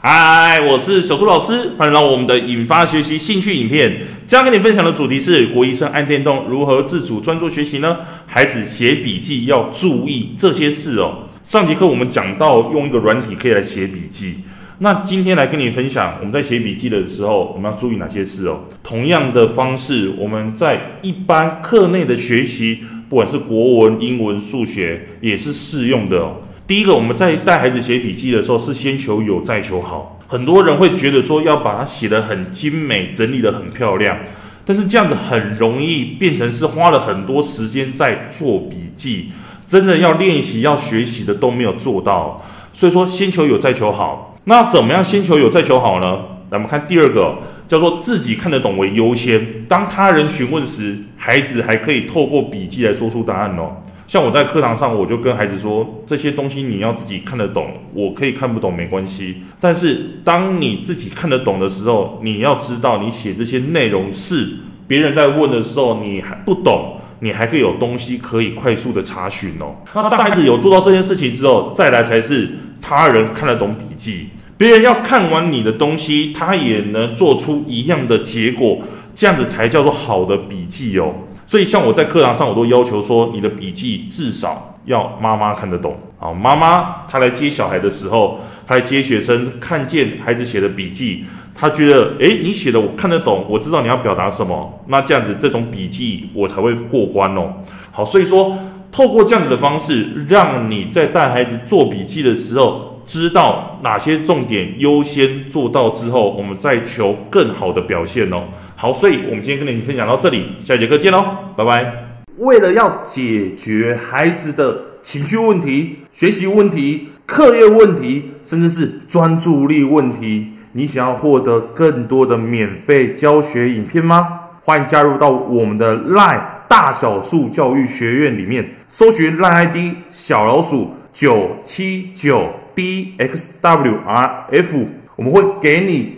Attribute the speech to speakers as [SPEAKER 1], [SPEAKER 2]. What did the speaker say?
[SPEAKER 1] 嗨，我是小苏老师，欢迎来到我们的引发学习兴趣影片。今天跟你分享的主题是国一生爱电动，如何自主专注学习呢？孩子写笔记要注意这些事哦。上节课我们讲到用一个软体可以来写笔记，那今天来跟你分享我们在写笔记的时候我们要注意哪些事哦。同样的方式，我们在一般课内的学习，不管是国文、英文、数学，也是适用的哦。第一个，我们在带孩子写笔记的时候，是先求有，再求好。很多人会觉得说，要把它写得很精美，整理得很漂亮，但是这样子很容易变成是花了很多时间在做笔记，真的要练习、要学习的都没有做到。所以说，先求有，再求好。那怎么样先求有，再求好呢？来，我们看第二个，叫做自己看得懂为优先。当他人询问时，孩子还可以透过笔记来说出答案哦。像我在课堂上，我就跟孩子说，这些东西你要自己看得懂，我可以看不懂没关系。但是当你自己看得懂的时候，你要知道你写这些内容是别人在问的时候，你还不懂，你还可以有东西可以快速的查询哦。那当孩子有做到这件事情之后，再来才是他人看得懂笔记，别人要看完你的东西，他也能做出一样的结果，这样子才叫做好的笔记哦。所以，像我在课堂上，我都要求说，你的笔记至少要妈妈看得懂。好，妈妈她来接小孩的时候，她来接学生，看见孩子写的笔记，她觉得，诶，你写的我看得懂，我知道你要表达什么，那这样子这种笔记我才会过关哦。好，所以说，透过这样子的方式，让你在带孩子做笔记的时候，知道哪些重点优先做到之后，我们再求更好的表现哦。好，所以我们今天跟你分享到这里，下节课见喽，拜拜。
[SPEAKER 2] 为了要解决孩子的情绪问题、学习问题、课业问题，甚至是专注力问题，你想要获得更多的免费教学影片吗？欢迎加入到我们的 LINE 大小数教育学院里面，搜寻 LINE ID 小老鼠九七九 dxwrf，我们会给你。